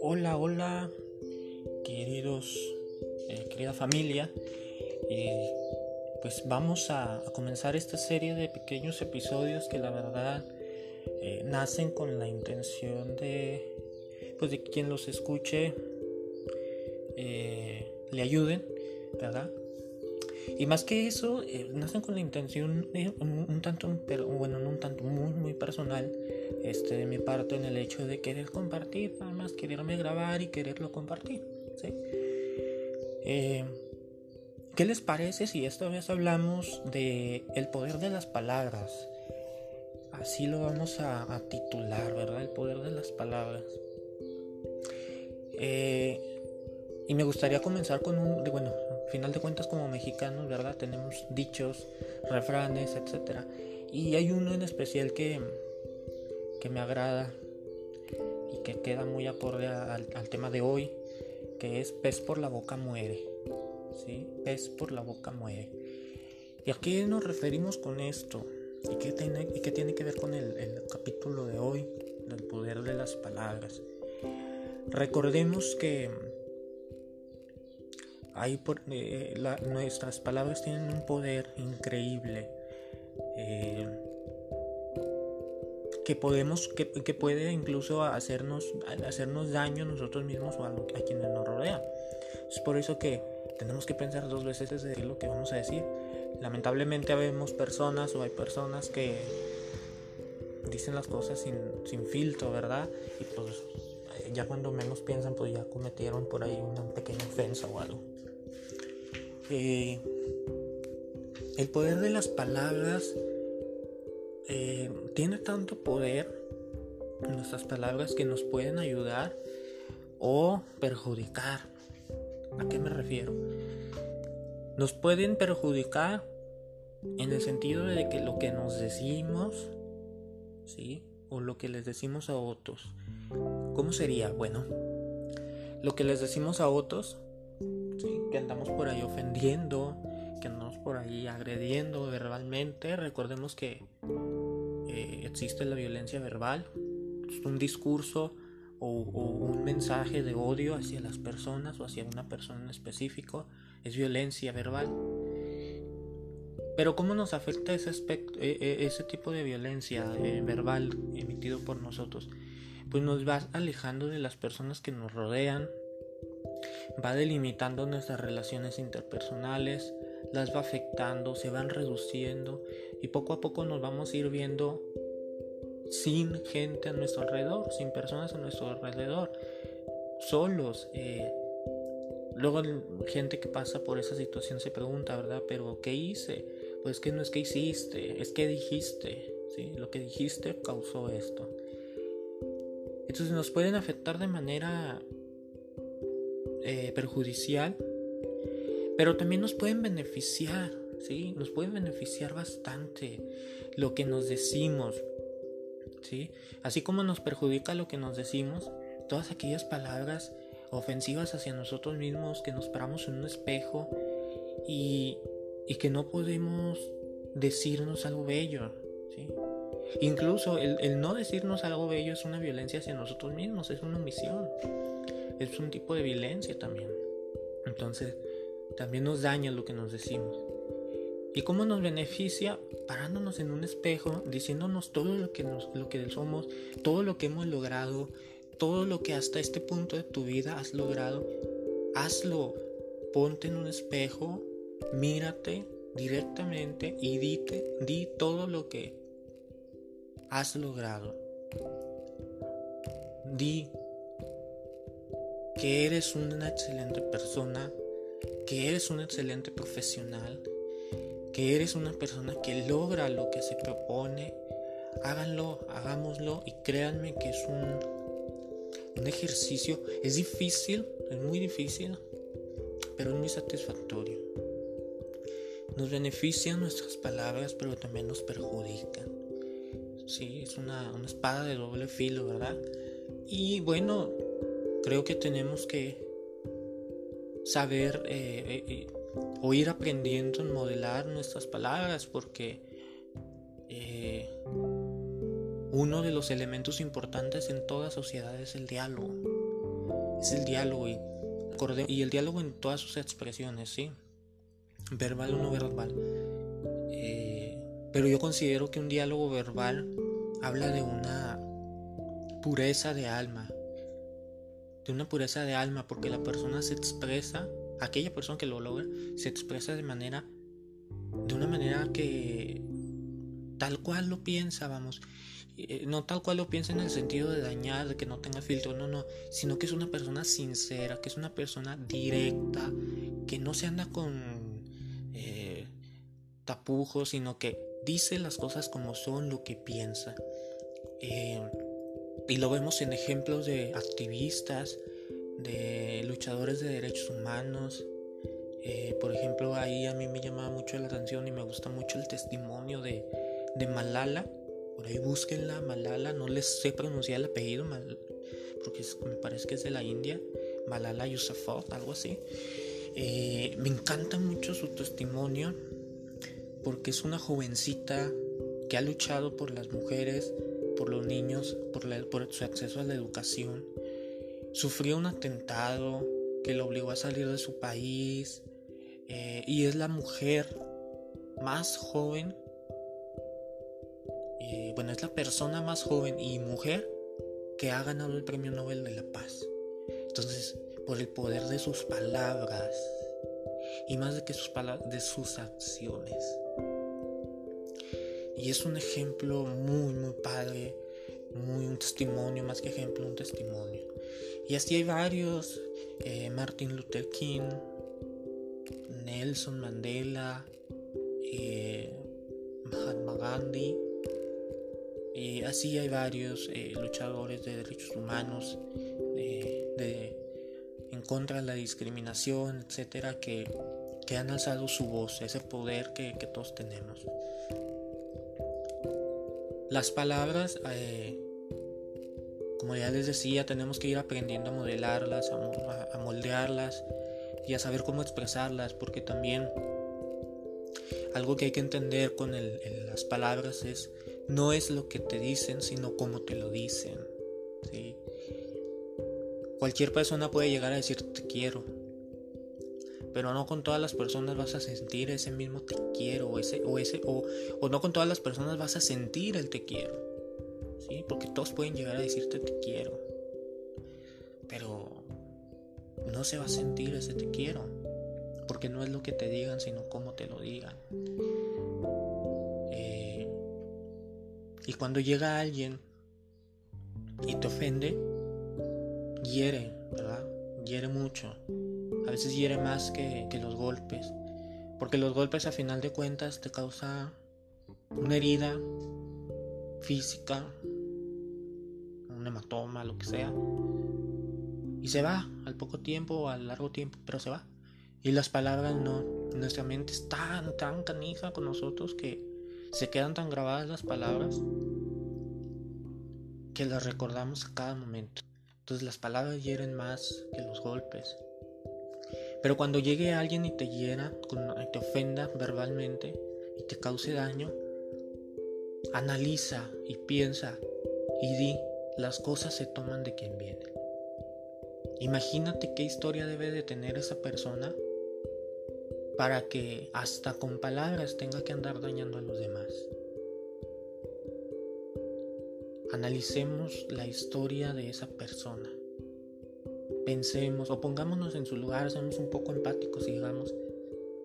Hola, hola, queridos, eh, querida familia. Eh, pues vamos a, comenzar esta serie de pequeños episodios que la verdad eh, nacen con la intención de, pues de quien los escuche le ayuden, ¿verdad? Y más que eso, eh, nacen con la intención un, tanto, bueno, no un tanto, muy, muy personal, este, de mi parte en el hecho de querer compartir, nada más quererme grabar y quererlo compartir. Eh, ¿Qué les parece si esta vez hablamos de el poder de las palabras? Así lo vamos a, titular, ¿verdad? El poder de las palabras. Eh, y me gustaría comenzar con un, bueno, final de cuentas como mexicanos, ¿verdad? Tenemos dichos, refranes, etc. Y hay uno en especial que, que me agrada y que queda muy acorde al, tema de hoy, que es pez por la boca muere. ¿Sí? Pez por la boca muere. ¿Y a nos referimos con esto? ¿Y qué tiene, y qué tiene que ver con el, el capítulo de hoy, del poder de las palabras? Recordemos que por, eh, nuestras palabras tienen un poder increíble eh, que podemos que, puede incluso hacernos hacernos daño a nosotros mismos o a, quienes nos rodean. Es por eso que tenemos que pensar dos veces de lo que vamos a decir. Lamentablemente vemos personas o hay personas que dicen las cosas sin, sin filtro verdad y pues ya cuando menos piensan pues ya cometieron por ahí una pequeña ofensa o algo el poder de las palabras eh, tiene tanto poder nuestras palabras que nos pueden ayudar o perjudicar. ¿A qué me refiero? Nos pueden perjudicar en el sentido de que lo que nos decimos, ¿sí? O lo que les decimos a otros. ¿Cómo sería? Bueno, lo que les decimos a otros que andamos por ahí ofendiendo, que andamos por ahí agrediendo verbalmente. Recordemos que eh, existe la violencia verbal, un discurso o, un mensaje de odio hacia las personas o hacia una persona en específico, es violencia verbal. Pero ¿cómo nos afecta ese, aspecto, e, e, ese tipo de violencia eh, verbal emitido por nosotros? Pues nos va alejando de las personas que nos rodean, va delimitando nuestras relaciones interpersonales, las va afectando, se van reduciendo y poco a poco nos vamos a ir viendo sin gente a nuestro alrededor, sin personas a nuestro alrededor, solos. Eh, luego gente que pasa por esa situación se pregunta, ¿verdad? Pero ¿qué hice? Pues que no es que hiciste, es que dijiste, ¿sí? Lo que dijiste causó esto. Entonces nos pueden afectar de manera eh, perjudicial, pero también nos pueden beneficiar, ¿sí? Nos pueden beneficiar bastante lo que nos decimos, ¿sí? Así como nos perjudica lo que nos decimos, todas aquellas palabras ofensivas hacia nosotros mismos que nos paramos en un espejo y, y que no podemos decirnos algo bello, ¿sí? Incluso el, el, no decirnos algo bello es una violencia hacia nosotros mismos, es una omisión es un tipo de violencia también. Entonces, también nos daña lo que nos decimos. ¿Y cómo nos beneficia? Parándonos en un espejo, diciéndonos todo lo que, nos, lo que somos, todo lo que hemos logrado, todo lo que hasta este punto de tu vida has logrado. Hazlo. Ponte en un espejo, mírate directamente y dite, di todo lo que has logrado. Di que eres una excelente persona, que eres un excelente profesional, que eres una persona que logra lo que se propone. Háganlo, hagámoslo y créanme que es un, un ejercicio. Es difícil, es muy difícil, pero es muy satisfactorio. Nos benefician nuestras palabras, pero también nos perjudican. Sí, es una, una espada de doble filo, ¿verdad? Y bueno, creo que tenemos que saber eh, eh, eh, o ir aprendiendo en modelar nuestras palabras porque uno de los elementos importantes en toda sociedad es el diálogo. Es el diálogo y, y el diálogo en todas sus expresiones, ¿sí? Verbal o no verbal. Eh, pero yo considero que un diálogo verbal habla de una pureza de alma. De una pureza de alma porque la persona se expresa, aquella persona que lo logra, se expresa de manera, de una manera que tal cual lo piensa, vamos. Eh, no tal cual lo piensa en el sentido de dañar, de que no tenga filtro, no, no, sino que es una persona sincera, que es una persona directa, que no se anda con tapujos, sino que dice las cosas como son, lo que piensa. Eh, y lo vemos en ejemplos de activistas, de luchadores de derechos humanos. por ejemplo, ahí a mí me llamaba mucho la atención y me gusta mucho el testimonio de, de Malala por ahí búsquenla, Malala, no les sé pronunciar el apellido, porque me parece que es de la India, Malala Yousafzai, algo así. Eh, me encanta mucho su testimonio porque es una jovencita que ha luchado por las mujeres, por los niños, por, su acceso a la educación. Sufrió un atentado que lo obligó a salir de su país eh, y es la mujer más joven eh, bueno, es la persona más joven y mujer que ha ganado el Premio Nobel de la Paz. Entonces, por el poder de sus palabras y más de que sus palabras, de sus acciones. Y es un ejemplo muy, muy padre, muy un testimonio, más que ejemplo, un testimonio. Y así hay varios, eh, Martin Luther King, Nelson Mandela, eh, Mahatma Gandhi, y así hay varios eh, luchadores de derechos humanos, de, en contra de la discriminación, etcétera, que, que, han alzado su voz, ese poder que, que todos tenemos. Las palabras, eh, como ya les decía, tenemos que ir aprendiendo a modelarlas, a, moldearlas y a saber cómo expresarlas, porque también algo que hay que entender con las palabras es no es lo que te dicen, sino cómo te lo dicen. Cualquier persona puede llegar a decirte te quiero, pero no con todas las personas vas a sentir ese mismo te quiero o ese o ese o, no con todas las personas vas a sentir el te quiero. ¿sí? Porque todos pueden llegar a decirte te quiero. Pero no se va a sentir ese te quiero, porque no es lo que te digan, sino cómo te lo digan. Y cuando llega alguien y te ofende, hiere, ¿verdad? Hiere mucho. A veces hiere más que, los golpes. Porque los golpes a final de cuentas te causan una herida física, un hematoma, lo que sea. Y se va al poco tiempo o al largo tiempo, pero se va. Y las palabras no. Nuestra mente es tan, tan canija con nosotros que se quedan tan grabadas las palabras que las recordamos a cada momento. Entonces las palabras hieren más que los golpes. Pero cuando llegue alguien y te hiera, te ofenda verbalmente y te cause daño, analiza y piensa y di, las cosas se toman de quien viene. Imagínate qué historia debe de tener esa persona para que hasta con palabras tenga que andar dañando a los demás. Analicemos la historia de esa persona. Pensemos o pongámonos en su lugar, seamos un poco empáticos y digamos,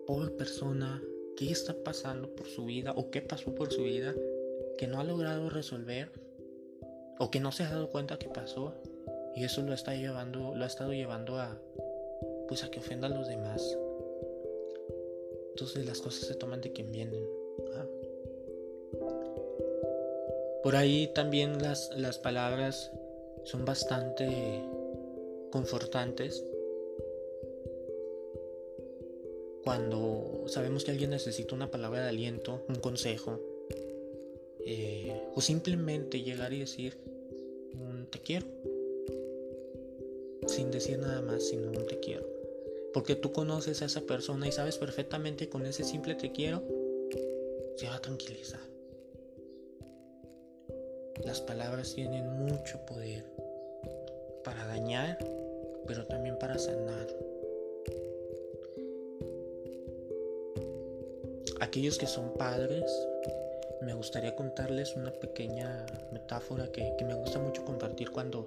pobre persona, ¿qué está pasando por su vida o qué pasó por su vida que no ha logrado resolver o que no se ha dado cuenta que pasó y eso lo está llevando, lo ha estado llevando a pues a que ofenda a los demás. Entonces las cosas se toman de quien vienen. Por ahí también las, las palabras son bastante confortantes. Cuando sabemos que alguien necesita una palabra de aliento, un consejo, eh, o simplemente llegar y decir un te quiero, sin decir nada más, sino un te quiero. Porque tú conoces a esa persona y sabes perfectamente con ese simple te quiero se va a tranquilizar. las palabras tienen mucho poder para dañar, pero también para sanar. Aquellos que son padres, me gustaría contarles una pequeña metáfora que, me gusta mucho compartir cuando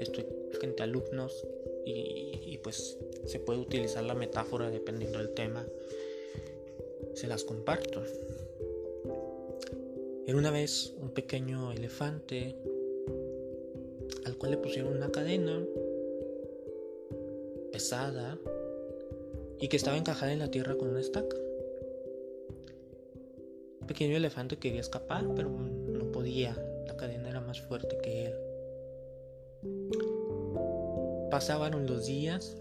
estoy frente a alumnos y, pues se puede utilizar la metáfora dependiendo del tema. Se las comparto. Era una vez un pequeño elefante al cual le pusieron una cadena y que estaba encajada en la tierra con una estaca. El pequeño elefante quería escapar, pero no podía. La cadena era más fuerte que él. Pasaban los días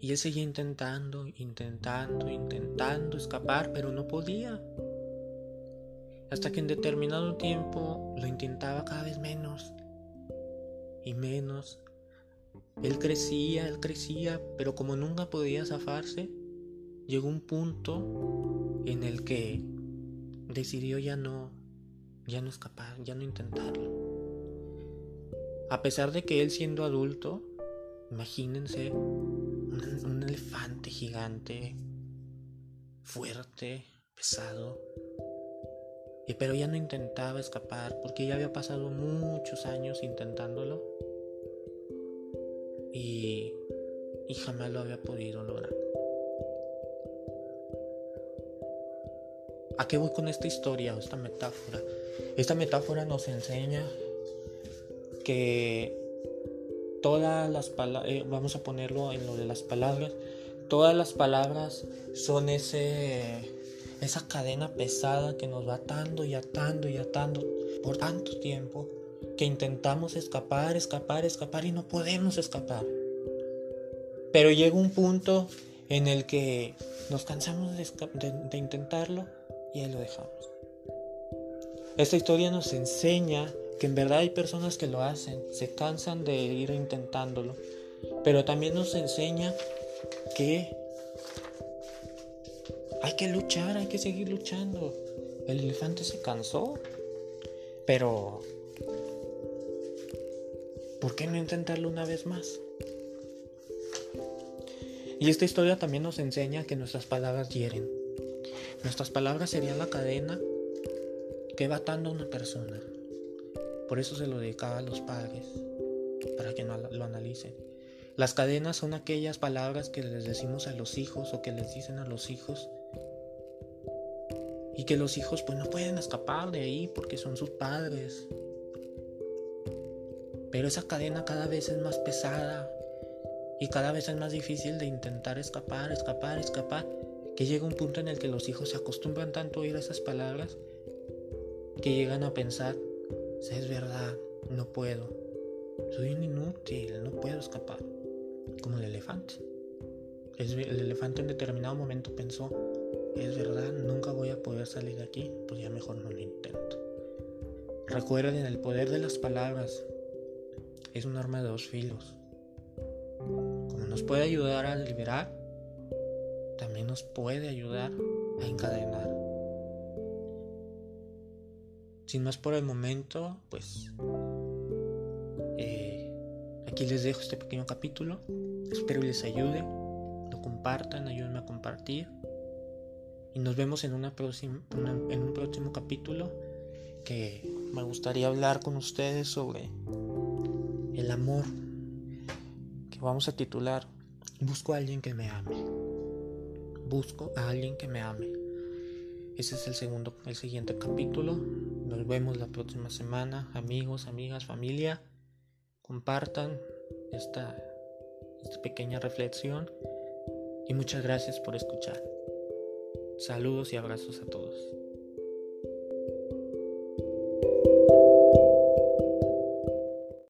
y él seguía intentando, intentando, intentando escapar, pero no podía. Hasta que en determinado tiempo lo intentaba cada vez menos y menos. Él crecía, él crecía, pero como nunca podía zafarse, llegó un punto en el que decidió ya no, ya no escapar, ya no intentarlo. A pesar de que él siendo adulto, imagínense un, elefante gigante, fuerte, pesado, pero ya no intentaba escapar porque ya había pasado muchos años intentándolo y, y jamás lo había podido lograr. ¿A qué voy con esta historia o esta metáfora? Esta metáfora nos enseña que todas las palabras, eh, vamos a ponerlo en lo de las palabras, todas las palabras son ese esa cadena pesada que nos va atando y atando y atando por tanto tiempo que intentamos escapar, escapar, escapar y no podemos escapar. Pero llega un punto en el que nos cansamos de, intentarlo y ahí lo dejamos. Esta historia nos enseña que en verdad hay personas que lo hacen, se cansan de ir intentándolo, pero también nos enseña que hay que luchar, hay que seguir luchando. El elefante se cansó, pero ¿por qué no intentarlo una vez más? Y esta historia también nos enseña que nuestras palabras hieren. Nuestras palabras serían la cadena que va atando a una persona. Por eso se lo dedicaba a los padres, para que no lo analicen. Las cadenas son aquellas palabras que les decimos a los hijos o que les dicen a los hijos y que los hijos pues no pueden escapar de ahí porque son sus padres. Pero esa cadena cada vez es más pesada y cada vez es más difícil de intentar escapar, escapar, escapar, que llega un punto en el que los hijos se acostumbran tanto a oír esas palabras que llegan a pensar, si es verdad, no puedo, soy un inútil, no puedo escapar, como el elefante. El elefante en determinado momento pensó, es verdad, nunca voy a poder salir de aquí, pues ya mejor no lo intento. Recuerden, el poder de las palabras es un arma de dos filos. Como nos puede ayudar a liberar, también nos puede ayudar a encadenar. Sin más por el momento, pues eh, aquí les dejo este pequeño capítulo. Espero les ayude, lo compartan, ayúdenme a compartir. Y nos vemos en, una próxima, en un próximo capítulo que me gustaría hablar con ustedes sobre el amor que vamos a titular Busco a alguien que me ame. Busco a alguien que me ame. Ese es el segundo, el siguiente capítulo. Nos vemos la próxima semana, amigos, amigas, familia. Compartan esta, esta pequeña reflexión y muchas gracias por escuchar. Saludos y abrazos a todos.